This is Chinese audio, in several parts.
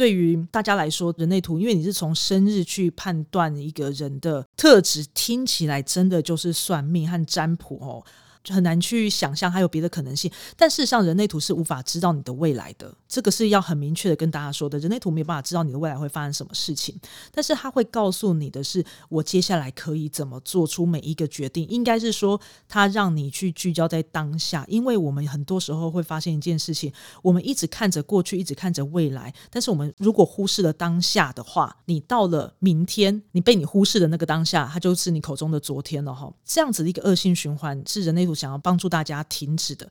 对于大家来说，人类图，因为你是从生日去判断一个人的特质，听起来真的就是算命和占卜哦。很难去想象还有别的可能性，但事实上人类图是无法知道你的未来的，这个是要很明确的跟大家说的。人类图没有办法知道你的未来会发生什么事情，但是他会告诉你的是，我接下来可以怎么做出每一个决定。应该是说，他让你去聚焦在当下，因为我们很多时候会发现一件事情，我们一直看着过去，一直看着未来，但是我们如果忽视了当下的话，你到了明天，你被你忽视的那个当下，它就是你口中的昨天了哈。这样子的一个恶性循环是人类想要帮助大家停止的。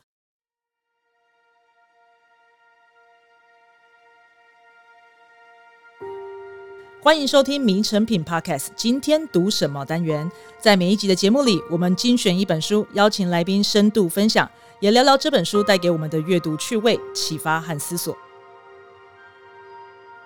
欢迎收听《名成品 Podcast》。今天读什么单元？在每一集的节目里，我们精选一本书，邀请来宾深度分享，也聊聊这本书带给我们的阅读趣味、启发和思索。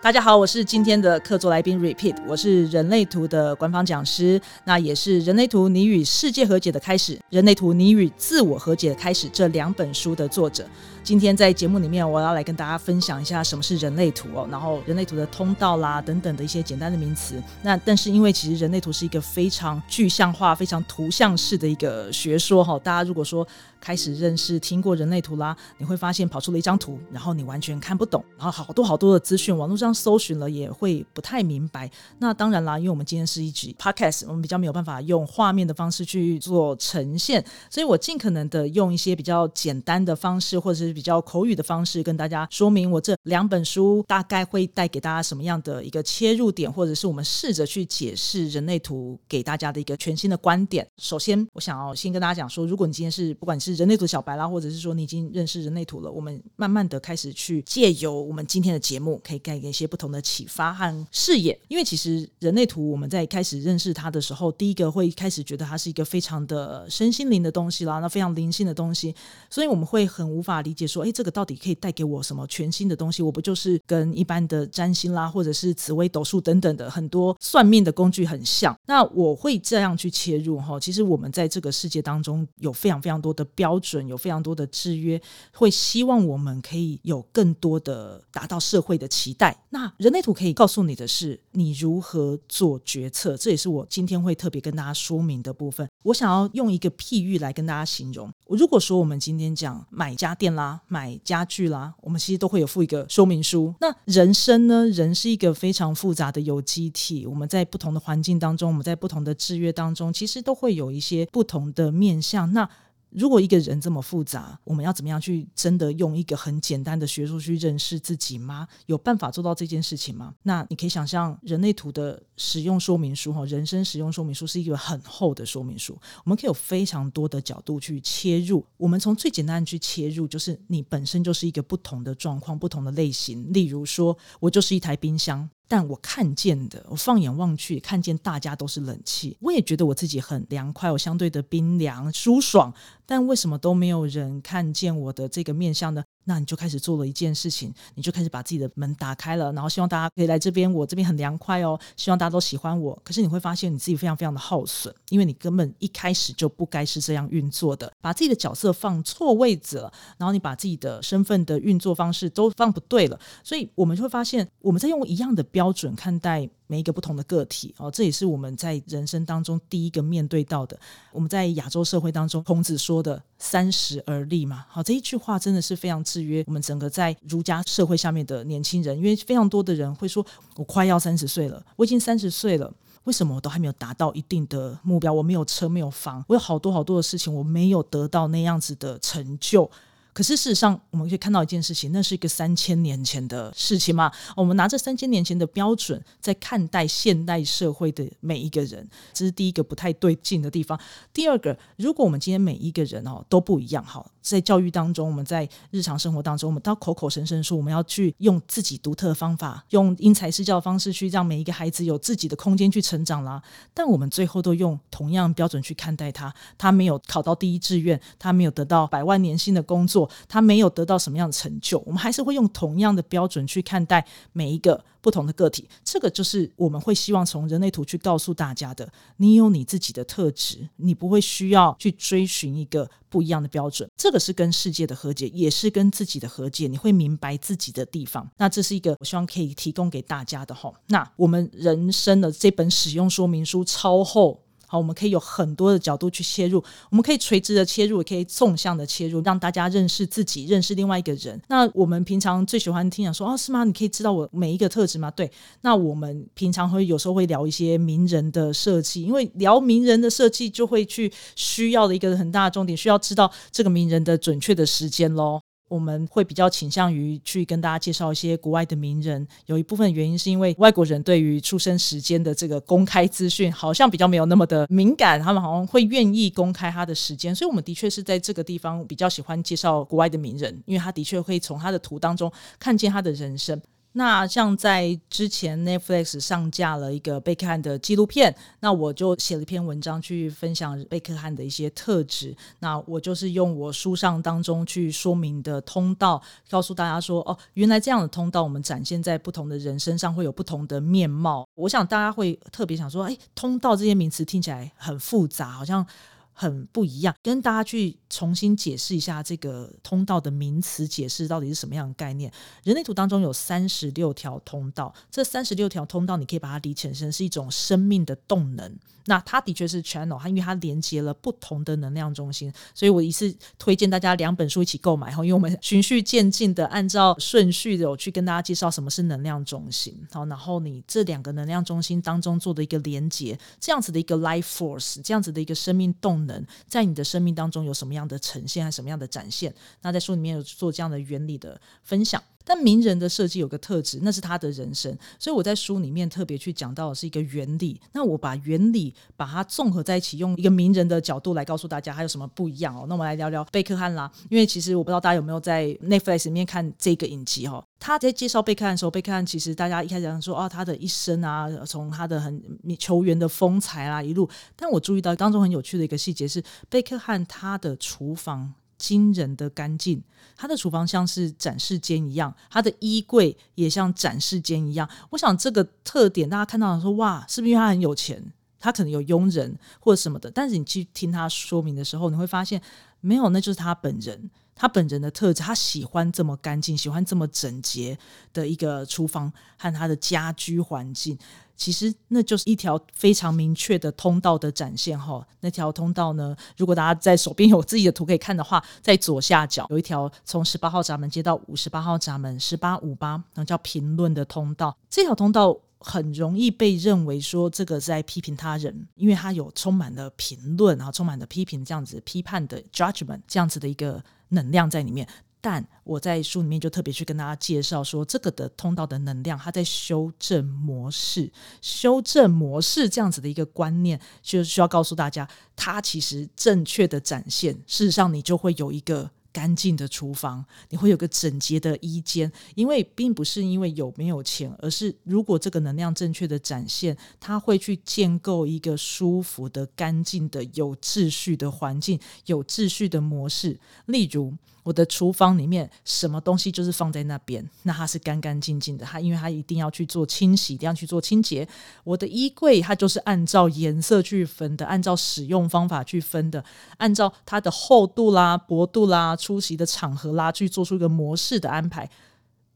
大家好，我是今天的客座来宾 Repeat，我是人类图的官方讲师，那也是人类图你与世界和解的开始，人类图你与自我和解的开始这两本书的作者。今天在节目里面，我要来跟大家分享一下什么是人类图哦，然后人类图的通道啦等等的一些简单的名词。那但是因为其实人类图是一个非常具象化、非常图像式的一个学说哈，大家如果说开始认识、听过人类图啦，你会发现跑出了一张图，然后你完全看不懂，然后好多好多的资讯，网络上搜寻了也会不太明白。那当然啦，因为我们今天是一集 podcast，我们比较没有办法用画面的方式去做呈现，所以我尽可能的用一些比较简单的方式，或者是比较口语的方式跟大家说明，我这两本书大概会带给大家什么样的一个切入点，或者是我们试着去解释人类图给大家的一个全新的观点。首先，我想要先跟大家讲说，如果你今天是不管你是人类图小白啦，或者是说你已经认识人类图了，我们慢慢的开始去借由我们今天的节目，可以给一些不同的启发和视野。因为其实人类图我们在开始认识它的时候，第一个会开始觉得它是一个非常的身心灵的东西啦，那非常灵性的东西，所以我们会很无法理解说，哎，这个到底可以带给我什么全新的东西？我不就是跟一般的占星啦，或者是紫微斗数等等的很多算命的工具很像？那我会这样去切入哈。其实我们在这个世界当中有非常非常多的标准，有非常多的制约，会希望我们可以有更多的达到社会的期待。那人类图可以告诉你的是，你如何做决策，这也是我今天会特别跟大家说明的部分。我想要用一个譬喻来跟大家形容。如果说我们今天讲买家电啦，买家具啦，我们其实都会有附一个说明书。那人生呢？人是一个非常复杂的有机体。我们在不同的环境当中，我们在不同的制约当中，其实都会有一些不同的面向。那如果一个人这么复杂，我们要怎么样去真的用一个很简单的学术去认识自己吗？有办法做到这件事情吗？那你可以想象人类图的使用说明书哈，人生使用说明书是一个很厚的说明书，我们可以有非常多的角度去切入。我们从最简单的去切入，就是你本身就是一个不同的状况、不同的类型。例如说，我就是一台冰箱。但我看见的，我放眼望去，看见大家都是冷气，我也觉得我自己很凉快，我相对的冰凉舒爽。但为什么都没有人看见我的这个面相呢？那你就开始做了一件事情，你就开始把自己的门打开了，然后希望大家可以来这边，我这边很凉快哦，希望大家都喜欢我。可是你会发现你自己非常非常的耗损，因为你根本一开始就不该是这样运作的，把自己的角色放错位置了，然后你把自己的身份的运作方式都放不对了，所以我们就会发现我们在用一样的标准看待。每一个不同的个体哦，这也是我们在人生当中第一个面对到的。我们在亚洲社会当中，孔子说的“三十而立”嘛，好，这一句话真的是非常制约我们整个在儒家社会下面的年轻人，因为非常多的人会说：“我快要三十岁了，我已经三十岁了，为什么我都还没有达到一定的目标？我没有车，没有房，我有好多好多的事情，我没有得到那样子的成就。”可是事实上，我们可以看到一件事情，那是一个三千年前的事情嘛。我们拿着三千年前的标准在看待现代社会的每一个人，这是第一个不太对劲的地方。第二个，如果我们今天每一个人哦都不一样，好，在教育当中，我们在日常生活当中，我们都口口声声说我们要去用自己独特的方法，用因材施教的方式去让每一个孩子有自己的空间去成长啦。但我们最后都用同样标准去看待他，他没有考到第一志愿，他没有得到百万年薪的工作。他没有得到什么样的成就，我们还是会用同样的标准去看待每一个不同的个体。这个就是我们会希望从人类图去告诉大家的：你有你自己的特质，你不会需要去追寻一个不一样的标准。这个是跟世界的和解，也是跟自己的和解。你会明白自己的地方。那这是一个我希望可以提供给大家的哈。那我们人生的这本使用说明书超厚。好，我们可以有很多的角度去切入，我们可以垂直的切入，也可以纵向的切入，让大家认识自己，认识另外一个人。那我们平常最喜欢听讲说，哦，是吗？你可以知道我每一个特质吗？对。那我们平常会有时候会聊一些名人的设计，因为聊名人的设计就会去需要的一个很大的重点，需要知道这个名人的准确的时间喽。我们会比较倾向于去跟大家介绍一些国外的名人，有一部分原因是因为外国人对于出生时间的这个公开资讯好像比较没有那么的敏感，他们好像会愿意公开他的时间，所以我们的确是在这个地方比较喜欢介绍国外的名人，因为他的确会从他的图当中看见他的人生。那像在之前 Netflix 上架了一个贝克汉的纪录片，那我就写了一篇文章去分享贝克汉的一些特质。那我就是用我书上当中去说明的通道，告诉大家说，哦，原来这样的通道，我们展现在不同的人身上会有不同的面貌。我想大家会特别想说，哎，通道这些名词听起来很复杂，好像。很不一样，跟大家去重新解释一下这个通道的名词解释到底是什么样的概念。人类图当中有三十六条通道，这三十六条通道你可以把它理解成是一种生命的动能。那它的确是 channel，它因为它连接了不同的能量中心，所以我一次推荐大家两本书一起购买哈，因为我们循序渐进的按照顺序的我去跟大家介绍什么是能量中心，好，然后你这两个能量中心当中做的一个连接，这样子的一个 life force，这样子的一个生命动能，在你的生命当中有什么样的呈现，还什么样的展现？那在书里面有做这样的原理的分享。但名人的设计有个特质，那是他的人生，所以我在书里面特别去讲到的是一个原理。那我把原理把它综合在一起，用一个名人的角度来告诉大家，还有什么不一样哦？那我们来聊聊贝克汉啦，因为其实我不知道大家有没有在 Netflix 里面看这个影集哈。他在介绍贝克汉的时候，贝克汉其实大家一开始想说啊，他的一生啊，从他的很球员的风采啊一路，但我注意到当中很有趣的一个细节是，贝克汉他的厨房。惊人的干净，他的厨房像是展示间一样，他的衣柜也像展示间一样。我想这个特点，大家看到说哇，是不是因为他很有钱？他可能有佣人或者什么的。但是你去听他说明的时候，你会发现没有，那就是他本人，他本人的特质。他喜欢这么干净，喜欢这么整洁的一个厨房和他的家居环境。其实那就是一条非常明确的通道的展现哈。那条通道呢，如果大家在手边有自己的图可以看的话，在左下角有一条从十八号闸门接到五十八号闸门，十八五八，那叫评论的通道。这条通道很容易被认为说这个在批评他人，因为它有充满了评论，然后充满了批评这样子批判的 judgment 这样子的一个能量在里面。但我在书里面就特别去跟大家介绍说，这个的通道的能量，它在修正模式，修正模式这样子的一个观念，就需要告诉大家，它其实正确的展现，事实上你就会有一个干净的厨房，你会有个整洁的衣间，因为并不是因为有没有钱，而是如果这个能量正确的展现，它会去建构一个舒服的、干净的、有秩序的环境，有秩序的模式，例如。我的厨房里面什么东西就是放在那边，那它是干干净净的。它因为它一定要去做清洗，一定要去做清洁。我的衣柜它就是按照颜色去分的，按照使用方法去分的，按照它的厚度啦、薄度啦、出席的场合啦，去做出一个模式的安排。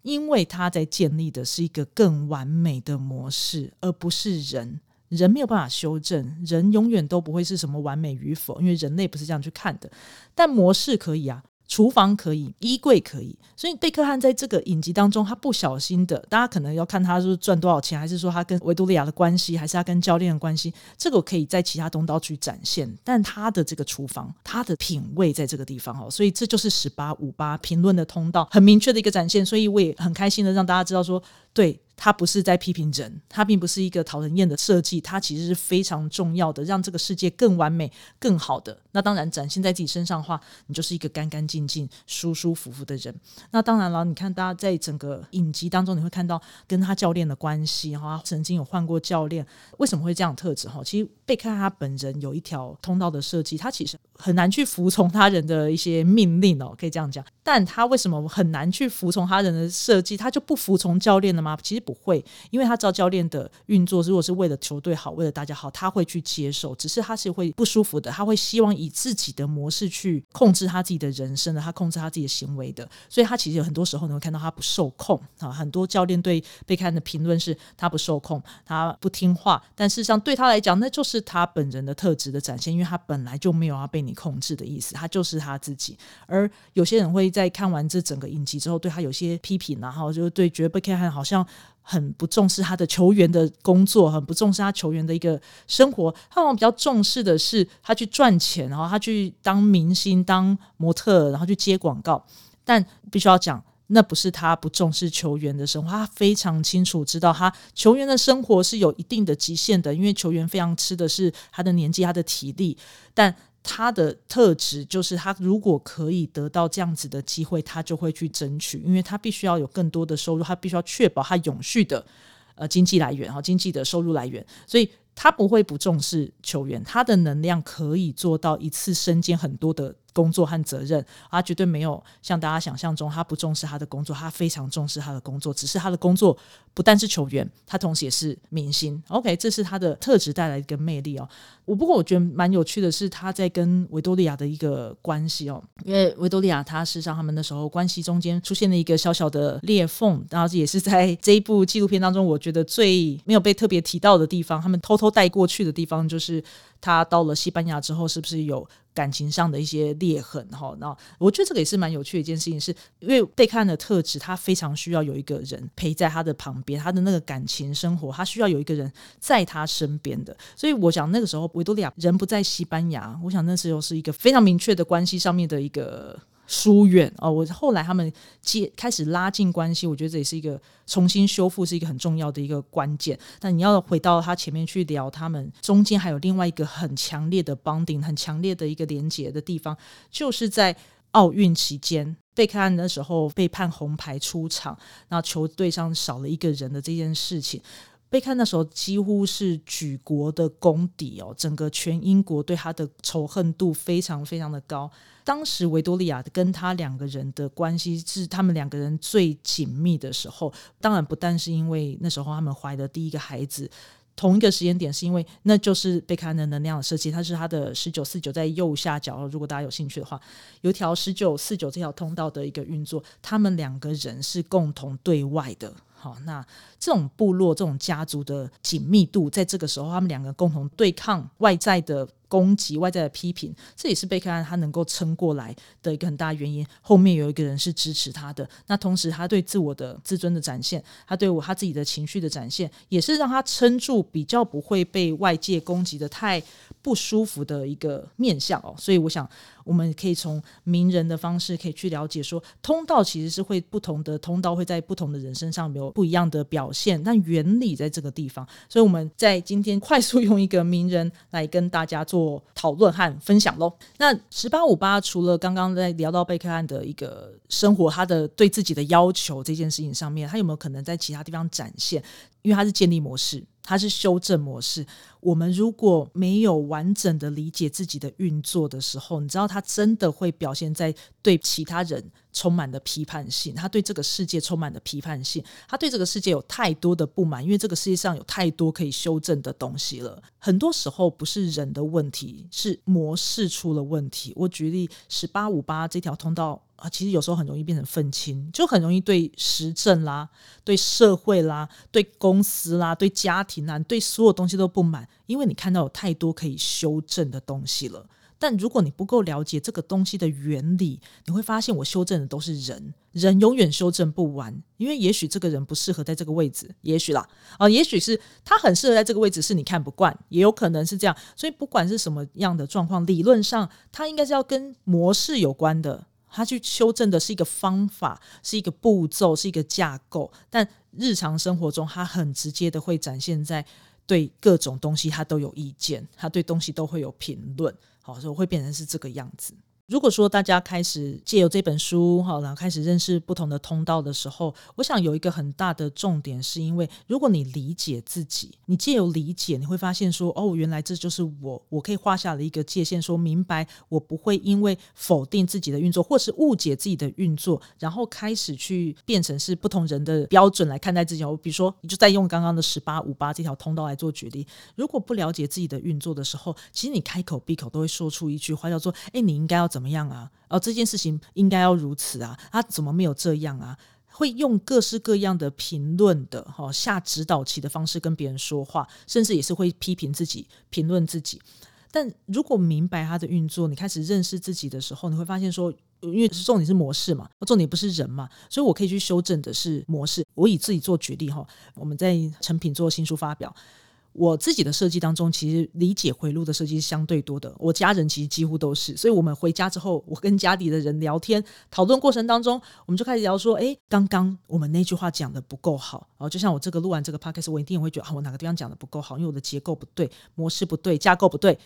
因为它在建立的是一个更完美的模式，而不是人。人没有办法修正，人永远都不会是什么完美与否，因为人类不是这样去看的。但模式可以啊。厨房可以，衣柜可以，所以贝克汉在这个影集当中，他不小心的，大家可能要看他是赚多少钱，还是说他跟维多利亚的关系，还是他跟教练的关系，这个可以在其他通道去展现，但他的这个厨房，他的品味在这个地方哦，所以这就是十八五八评论的通道，很明确的一个展现，所以我也很开心的让大家知道说，对。它不是在批评人，它并不是一个讨人厌的设计，它其实是非常重要的，让这个世界更完美、更好的。那当然展现在自己身上的话，你就是一个干干净净、舒舒服服的人。那当然了，你看大家在整个影集当中，你会看到跟他教练的关系哈，曾经有换过教练，为什么会这样特质哈？其实贝克汉他本人有一条通道的设计，他其实很难去服从他人的一些命令哦，可以这样讲。但他为什么很难去服从他人的设计？他就不服从教练了吗？其实不会，因为他知道教练的运作，如果是为了球队好，为了大家好，他会去接受。只是他是会不舒服的，他会希望以自己的模式去控制他自己的人生的，他控制他自己的行为的。所以他其实有很多时候你会看到他不受控啊。很多教练对贝克汉的评论是他不受控，他不听话。但事实上对他来讲，那就是他本人的特质的展现，因为他本来就没有要被你控制的意思，他就是他自己。而有些人会在看完这整个影集之后，对他有些批评，然后就对觉得贝克汉好像很不重视他的球员的工作，很不重视他球员的一个生活。他好像比较重视的是他去赚钱，然后他去当明星、当模特，然后去接广告。但必须要讲，那不是他不重视球员的生活，他非常清楚知道他球员的生活是有一定的极限的，因为球员非常吃的是他的年纪、他的体力，但。他的特质就是，他如果可以得到这样子的机会，他就会去争取，因为他必须要有更多的收入，他必须要确保他永续的呃经济来源哈，经济的收入来源，所以他不会不重视球员，他的能量可以做到一次身兼很多的。工作和责任，他绝对没有像大家想象中，他不重视他的工作，他非常重视他的工作。只是他的工作不但是球员，他同时也是明星。OK，这是他的特质带来一个魅力哦。我不过我觉得蛮有趣的是，他在跟维多利亚的一个关系哦，因为维多利亚他事实上他们那时候关系中间出现了一个小小的裂缝，然后也是在这一部纪录片当中，我觉得最没有被特别提到的地方，他们偷偷带过去的地方，就是他到了西班牙之后，是不是有？感情上的一些裂痕哈，那我觉得这个也是蛮有趣的一件事情，是因为贝克汉的特质，他非常需要有一个人陪在他的旁边，他的那个感情生活，他需要有一个人在他身边的。所以我想那个时候维多利亚人不在西班牙，我想那时候是一个非常明确的关系上面的一个。疏远哦，我后来他们接开始拉近关系，我觉得这也是一个重新修复，是一个很重要的一个关键。但你要回到他前面去聊，他们中间还有另外一个很强烈的 bonding，很强烈的一个连接的地方，就是在奥运期间，贝克汉的时候被判红牌出场，然后球队上少了一个人的这件事情。贝克汉那时候几乎是举国的公敌哦，整个全英国对他的仇恨度非常非常的高。当时维多利亚跟他两个人的关系是他们两个人最紧密的时候，当然不但是因为那时候他们怀的第一个孩子，同一个时间点是因为那就是贝克汉的能量的设计，它是他的十九四九在右下角，如果大家有兴趣的话，有条十九四九这条通道的一个运作，他们两个人是共同对外的。好，那这种部落、这种家族的紧密度，在这个时候，他们两个共同对抗外在的攻击、外在的批评，这也是贝克汉他能够撑过来的一个很大原因。后面有一个人是支持他的，那同时他对自我的自尊的展现，他对我他自己的情绪的展现，也是让他撑住，比较不会被外界攻击的太不舒服的一个面相哦。所以我想。我们可以从名人的方式可以去了解说，通道其实是会不同的，通道会在不同的人身上有不一样的表现，但原理在这个地方。所以我们在今天快速用一个名人来跟大家做讨论和分享喽。那十八五八除了刚刚在聊到贝克汉的一个生活，他的对自己的要求这件事情上面，他有没有可能在其他地方展现？因为他是建立模式。它是修正模式。我们如果没有完整的理解自己的运作的时候，你知道，他真的会表现在对其他人充满了批判性，他对这个世界充满了批判性，他对这个世界有太多的不满，因为这个世界上有太多可以修正的东西了。很多时候不是人的问题，是模式出了问题。我举例，十八五八这条通道。啊，其实有时候很容易变成愤青，就很容易对时政啦、对社会啦、对公司啦、对家庭啦、对所有东西都不满，因为你看到有太多可以修正的东西了。但如果你不够了解这个东西的原理，你会发现我修正的都是人，人永远修正不完，因为也许这个人不适合在这个位置，也许啦，啊，也许是他很适合在这个位置，是你看不惯，也有可能是这样。所以不管是什么样的状况，理论上它应该是要跟模式有关的。他去修正的是一个方法，是一个步骤，是一个架构，但日常生活中，他很直接的会展现在对各种东西，他都有意见，他对东西都会有评论，好，所以会变成是这个样子。如果说大家开始借由这本书哈，然后开始认识不同的通道的时候，我想有一个很大的重点，是因为如果你理解自己，你借由理解，你会发现说，哦，原来这就是我，我可以画下了一个界限，说明白我不会因为否定自己的运作，或是误解自己的运作，然后开始去变成是不同人的标准来看待自己。我比如说，你就在用刚刚的十八五八这条通道来做举例，如果不了解自己的运作的时候，其实你开口闭口都会说出一句话，叫做，哎，你应该要怎么样啊？哦，这件事情应该要如此啊，他怎么没有这样啊？会用各式各样的评论的哈下指导棋的方式跟别人说话，甚至也是会批评自己、评论自己。但如果明白他的运作，你开始认识自己的时候，你会发现说，因为重点是模式嘛，重点不是人嘛，所以我可以去修正的是模式。我以自己做举例哈，我们在成品做新书发表。我自己的设计当中，其实理解回路的设计是相对多的。我家人其实几乎都是，所以我们回家之后，我跟家里的人聊天讨论过程当中，我们就开始聊说：哎，刚刚我们那句话讲的不够好。然后就像我这个录完这个 podcast，我一定也会觉得啊，我哪个地方讲的不够好，因为我的结构不对，模式不对，架构不对。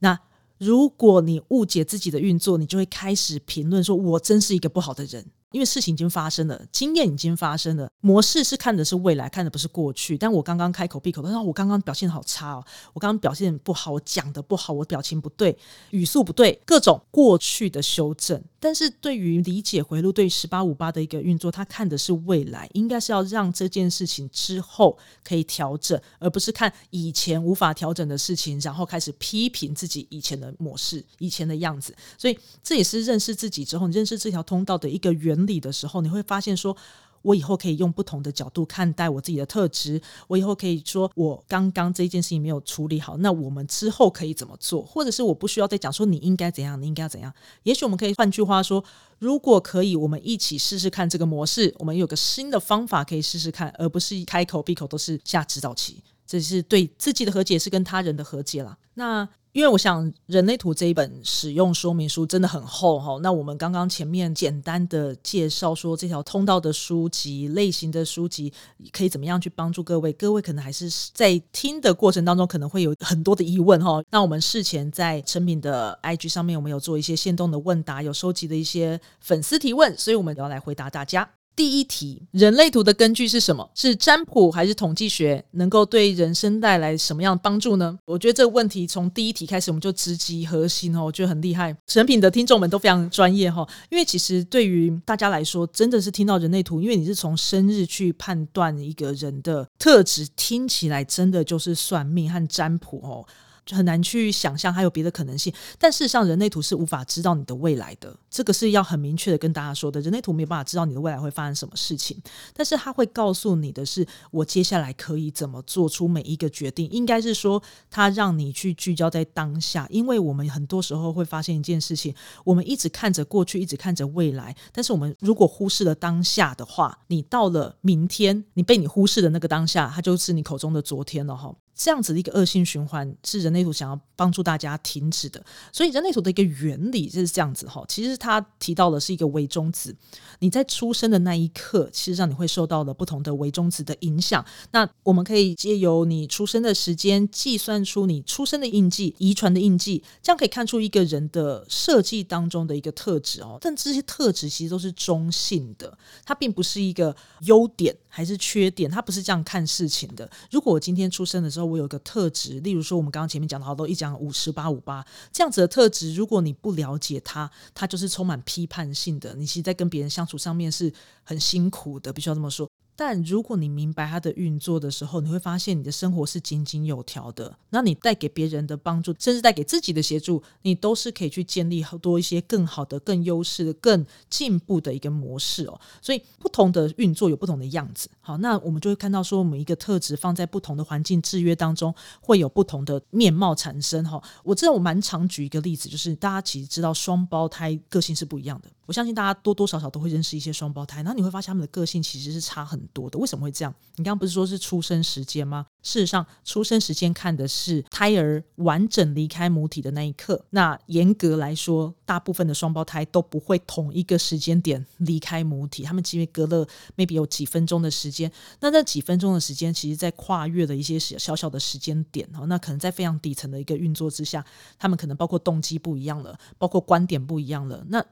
那如果你误解自己的运作，你就会开始评论说：我真是一个不好的人。因为事情已经发生了，经验已经发生了，模式是看的是未来，看的不是过去。但我刚刚开口闭口，他说我刚刚表现好差哦，我刚刚表现不好，我讲的不好，我表情不对，语速不对，各种过去的修正。但是对于理解回路，对十八五八的一个运作，他看的是未来，应该是要让这件事情之后可以调整，而不是看以前无法调整的事情，然后开始批评自己以前的模式、以前的样子。所以这也是认识自己之后，你认识这条通道的一个原理的时候，你会发现说，我以后可以用不同的角度看待我自己的特质。我以后可以说，我刚刚这件事情没有处理好，那我们之后可以怎么做？或者是我不需要再讲说你应该怎样，你应该要怎样？也许我们可以换句话说，如果可以，我们一起试试看这个模式，我们有个新的方法可以试试看，而不是开口闭口都是下指导棋。这是对自己的和解，是跟他人的和解啦。那因为我想，《人类图》这一本使用说明书真的很厚哈。那我们刚刚前面简单的介绍说，这条通道的书籍类型的书籍可以怎么样去帮助各位？各位可能还是在听的过程当中可能会有很多的疑问哈。那我们事前在诚品的 IG 上面，我们有做一些线动的问答，有收集的一些粉丝提问，所以我们要来回答大家。第一题，人类图的根据是什么？是占卜还是统计学？能够对人生带来什么样的帮助呢？我觉得这个问题从第一题开始，我们就直击核心哦，我觉得很厉害。成品的听众们都非常专业哈，因为其实对于大家来说，真的是听到人类图，因为你是从生日去判断一个人的特质，听起来真的就是算命和占卜哦。很难去想象还有别的可能性，但事实上人类图是无法知道你的未来的，这个是要很明确的跟大家说的。人类图没有办法知道你的未来会发生什么事情，但是他会告诉你的是，我接下来可以怎么做出每一个决定。应该是说，他让你去聚焦在当下，因为我们很多时候会发现一件事情，我们一直看着过去，一直看着未来，但是我们如果忽视了当下的话，你到了明天，你被你忽视的那个当下，它就是你口中的昨天了哈。这样子的一个恶性循环是人类图想要帮助大家停止的，所以人类图的一个原理就是这样子哈。其实他提到的是一个微中子，你在出生的那一刻，其实上你会受到了不同的微中子的影响。那我们可以借由你出生的时间计算出你出生的印记、遗传的印记，这样可以看出一个人的设计当中的一个特质哦。但这些特质其实都是中性的，它并不是一个优点还是缺点，他不是这样看事情的。如果我今天出生的时候，我有个特质，例如说我们刚刚前面讲的好多一讲五十八五八这样子的特质，如果你不了解他，他就是充满批判性的。你其实，在跟别人相处上面是很辛苦的，必须要这么说。但如果你明白它的运作的时候，你会发现你的生活是井井有条的。那你带给别人的帮助，甚至带给自己的协助，你都是可以去建立很多一些更好的、更优势、更进步的一个模式哦。所以不同的运作有不同的样子。好，那我们就会看到说，每一个特质放在不同的环境制约当中，会有不同的面貌产生。哈，我知道我蛮常举一个例子，就是大家其实知道双胞胎个性是不一样的。我相信大家多多少少都会认识一些双胞胎，然后你会发现他们的个性其实是差很多的。为什么会这样？你刚刚不是说是出生时间吗？事实上，出生时间看的是胎儿完整离开母体的那一刻。那严格来说，大部分的双胞胎都不会同一个时间点离开母体，他们其实隔了 maybe 有几分钟的时间。那这几分钟的时间，其实在跨越了一些小小的时间点哦。那可能在非常底层的一个运作之下，他们可能包括动机不一样了，包括观点不一样了。那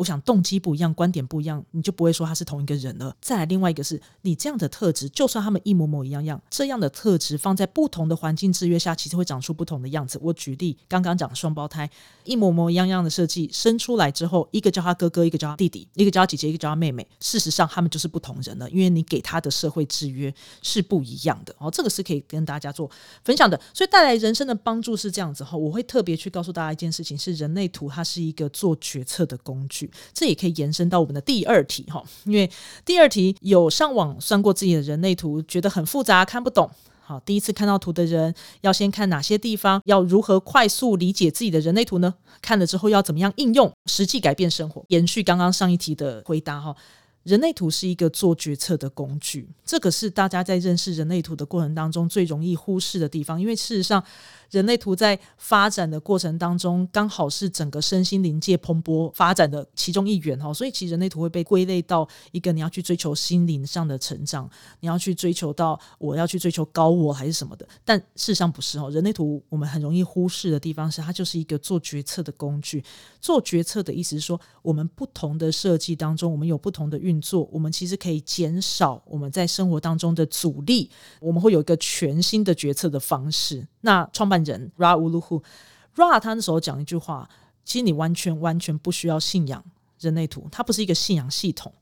我想动机不一样，观点不一样，你就不会说他是同一个人了。再来，另外一个是你这样的特质，就算他们一模模一样样，这样的特质放在不同的环境制约下，其实会长出不同的样子。我举例，刚刚讲的双胞胎，一模模一样样的设计，生出来之后，一个叫他哥哥，一个叫他弟弟，一个叫他姐姐，一个叫他妹妹。事实上，他们就是不同人了，因为你给他的社会制约是不一样的。哦，这个是可以跟大家做分享的。所以带来人生的帮助是这样子哈，我会特别去告诉大家一件事情：是人类图，它是一个做决策的工具。这也可以延伸到我们的第二题哈，因为第二题有上网算过自己的人类图，觉得很复杂，看不懂。好，第一次看到图的人要先看哪些地方，要如何快速理解自己的人类图呢？看了之后要怎么样应用，实际改变生活？延续刚刚上一题的回答哈。人类图是一个做决策的工具，这个是大家在认识人类图的过程当中最容易忽视的地方，因为事实上，人类图在发展的过程当中，刚好是整个身心灵界蓬勃发展的其中一员哈，所以其实人类图会被归类到一个你要去追求心灵上的成长，你要去追求到我要去追求高我还是什么的，但事实上不是哦。人类图我们很容易忽视的地方是，它就是一个做决策的工具。做决策的意思是说，我们不同的设计当中，我们有不同的运。运作，我们其实可以减少我们在生活当中的阻力，我们会有一个全新的决策的方式。那创办人 Ra Ulu Hu，Ra 他那时候讲一句话，其实你完全完全不需要信仰人类图，它不是一个信仰系统。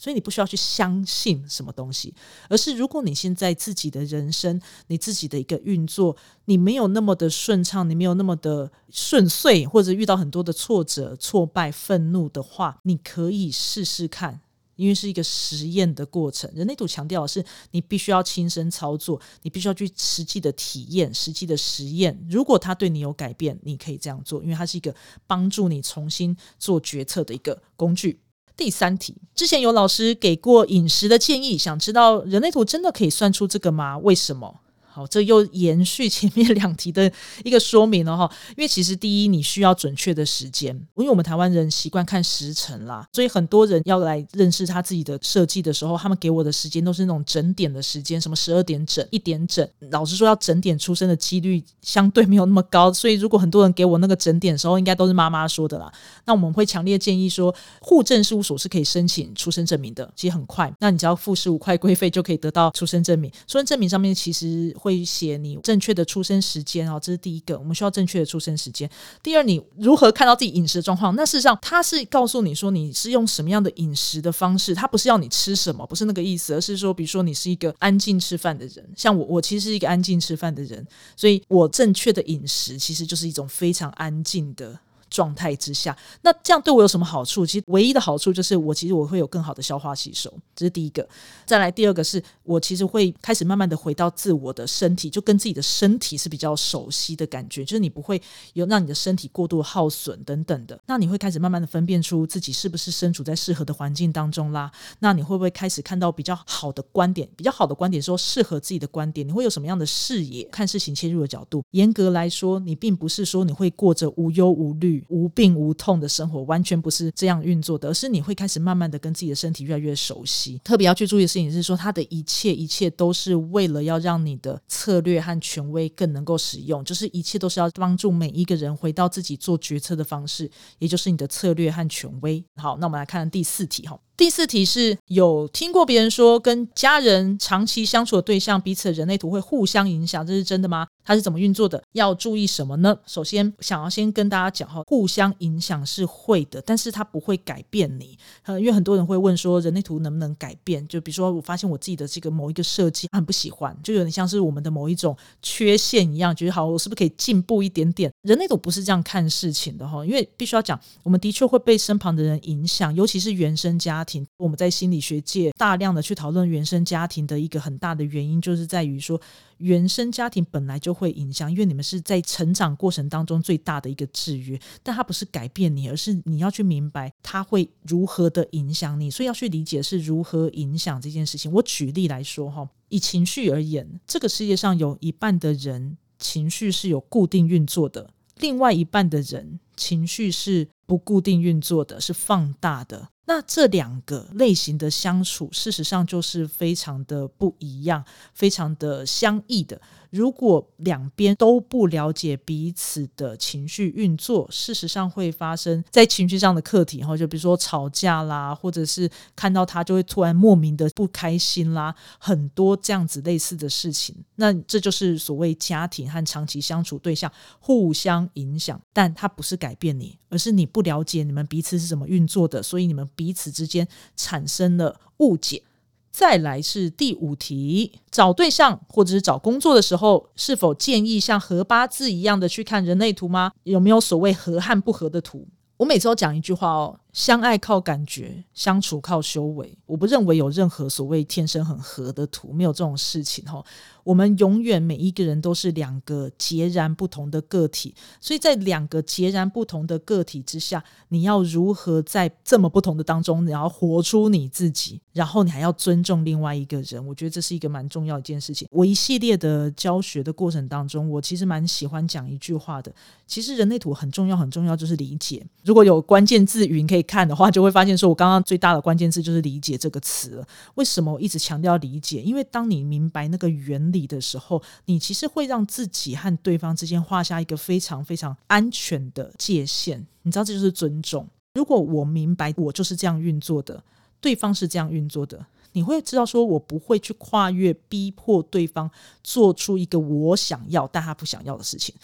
所以你不需要去相信什么东西，而是如果你现在自己的人生、你自己的一个运作，你没有那么的顺畅，你没有那么的顺遂，或者遇到很多的挫折、挫败、愤怒的话，你可以试试看。因为是一个实验的过程，人类图强调的是你必须要亲身操作，你必须要去实际的体验、实际的实验。如果它对你有改变，你可以这样做，因为它是一个帮助你重新做决策的一个工具。第三题，之前有老师给过饮食的建议，想知道人类图真的可以算出这个吗？为什么？好，这又延续前面两题的一个说明了哈。因为其实第一，你需要准确的时间，因为我们台湾人习惯看时辰啦，所以很多人要来认识他自己的设计的时候，他们给我的时间都是那种整点的时间，什么十二点整、一点整。老实说，要整点出生的几率相对没有那么高，所以如果很多人给我那个整点的时候，应该都是妈妈说的啦。那我们会强烈建议说，户政事务所是可以申请出生证明的，其实很快，那你只要付十五块规费就可以得到出生证明。出生证明上面其实会。会写你正确的出生时间哦，这是第一个，我们需要正确的出生时间。第二，你如何看到自己饮食的状况？那事实上，它是告诉你说你是用什么样的饮食的方式，它不是要你吃什么，不是那个意思，而是说，比如说你是一个安静吃饭的人，像我，我其实是一个安静吃饭的人，所以我正确的饮食其实就是一种非常安静的。状态之下，那这样对我有什么好处？其实唯一的好处就是我其实我会有更好的消化吸收，这是第一个。再来第二个是我其实会开始慢慢的回到自我的身体，就跟自己的身体是比较熟悉的感觉，就是你不会有让你的身体过度耗损等等的。那你会开始慢慢的分辨出自己是不是身处在适合的环境当中啦。那你会不会开始看到比较好的观点？比较好的观点说适合自己的观点，你会有什么样的视野看事情切入的角度？严格来说，你并不是说你会过着无忧无虑。无病无痛的生活，完全不是这样运作的，而是你会开始慢慢的跟自己的身体越来越熟悉。特别要去注意的事情是说，它的一切一切都是为了要让你的策略和权威更能够使用，就是一切都是要帮助每一个人回到自己做决策的方式，也就是你的策略和权威。好，那我们来看第四题哈。第四题是有听过别人说，跟家人长期相处的对象彼此的人类图会互相影响，这是真的吗？它是怎么运作的？要注意什么呢？首先，想要先跟大家讲哈，互相影响是会的，但是它不会改变你。呃，因为很多人会问说，人类图能不能改变？就比如说，我发现我自己的这个某一个设计很不喜欢，就有点像是我们的某一种缺陷一样，觉得好，我是不是可以进步一点点？人类图不是这样看事情的哈，因为必须要讲，我们的确会被身旁的人影响，尤其是原生家庭。我们在心理学界大量的去讨论原生家庭的一个很大的原因，就是在于说，原生家庭本来就会影响，因为你们是在成长过程当中最大的一个制约，但它不是改变你，而是你要去明白它会如何的影响你，所以要去理解是如何影响这件事情。我举例来说哈，以情绪而言，这个世界上有一半的人情绪是有固定运作的，另外一半的人情绪是不固定运作的，是放大的。那这两个类型的相处，事实上就是非常的不一样，非常的相异的。如果两边都不了解彼此的情绪运作，事实上会发生在情绪上的课题哈，就比如说吵架啦，或者是看到他就会突然莫名的不开心啦，很多这样子类似的事情。那这就是所谓家庭和长期相处对象互相影响，但它不是改变你，而是你不了解你们彼此是怎么运作的，所以你们彼此之间产生了误解。再来是第五题，找对象或者是找工作的时候，是否建议像合八字一样的去看人类图吗？有没有所谓合和不合的图？我每次都讲一句话哦。相爱靠感觉，相处靠修为。我不认为有任何所谓天生很合的图，没有这种事情哈。我们永远每一个人都是两个截然不同的个体，所以在两个截然不同的个体之下，你要如何在这么不同的当中，你要活出你自己，然后你还要尊重另外一个人。我觉得这是一个蛮重要一件事情。我一系列的教学的过程当中，我其实蛮喜欢讲一句话的。其实人类图很重要，很重要就是理解。如果有关键字云可以。看的话，就会发现说，我刚刚最大的关键字就是“理解”这个词。为什么我一直强调理解？因为当你明白那个原理的时候，你其实会让自己和对方之间画下一个非常非常安全的界限。你知道，这就是尊重。如果我明白我就是这样运作的，对方是这样运作的，你会知道说我不会去跨越，逼迫对方做出一个我想要但他不想要的事情。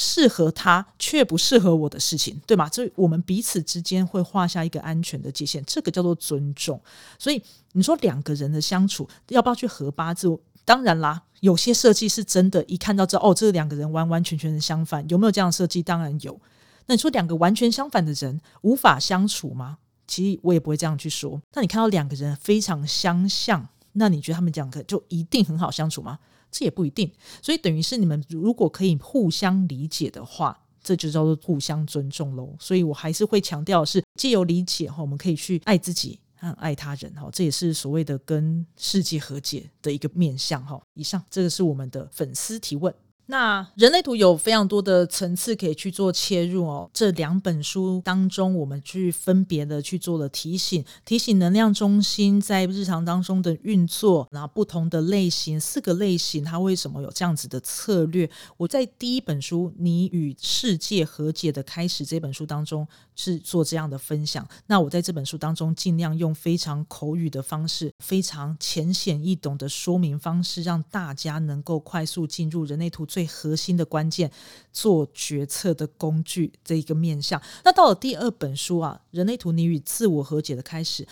适合他却不适合我的事情，对吗？所以我们彼此之间会画下一个安全的界限，这个叫做尊重。所以你说两个人的相处要不要去合八字？当然啦，有些设计是真的，一看到这哦，这两个人完完全全的相反，有没有这样的设计？当然有。那你说两个完全相反的人无法相处吗？其实我也不会这样去说。那你看到两个人非常相像，那你觉得他们两个就一定很好相处吗？这也不一定，所以等于是你们如果可以互相理解的话，这就叫做互相尊重喽。所以我还是会强调是，借由理解哈，我们可以去爱自己和爱他人哈，这也是所谓的跟世界和解的一个面向哈。以上这个是我们的粉丝提问。那人类图有非常多的层次可以去做切入哦。这两本书当中，我们去分别的去做了提醒，提醒能量中心在日常当中的运作，然后不同的类型，四个类型，它为什么有这样子的策略？我在第一本书《你与世界和解的开始》这本书当中是做这样的分享。那我在这本书当中尽量用非常口语的方式，非常浅显易懂的说明方式，让大家能够快速进入人类图。最核心的关键，做决策的工具这一个面向。那到了第二本书啊，《人类图：你与自我和解的开始》，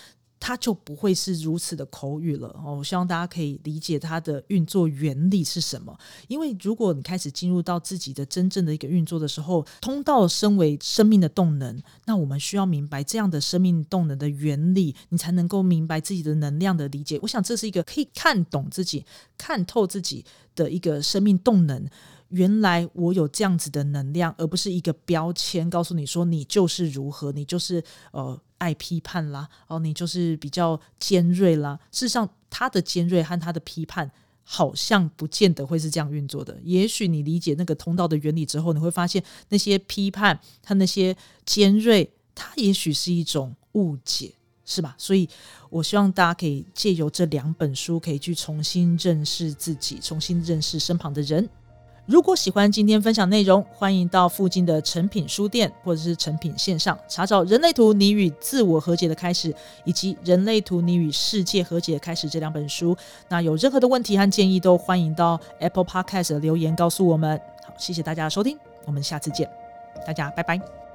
它就不会是如此的口语了哦。我希望大家可以理解它的运作原理是什么。因为如果你开始进入到自己的真正的一个运作的时候，通道身为生命的动能，那我们需要明白这样的生命动能的原理，你才能够明白自己的能量的理解。我想这是一个可以看懂自己、看透自己。的一个生命动能，原来我有这样子的能量，而不是一个标签，告诉你说你就是如何，你就是呃爱批判啦，哦，你就是比较尖锐啦。事实上，他的尖锐和他的批判，好像不见得会是这样运作的。也许你理解那个通道的原理之后，你会发现那些批判，他那些尖锐，它也许是一种误解。是吧？所以，我希望大家可以借由这两本书，可以去重新认识自己，重新认识身旁的人。如果喜欢今天分享内容，欢迎到附近的成品书店或者是成品线上查找《人类图：你与自我和解的开始》以及《人类图：你与世界和解的开始》这两本书。那有任何的问题和建议，都欢迎到 Apple Podcast 的留言告诉我们。好，谢谢大家的收听，我们下次见，大家拜拜。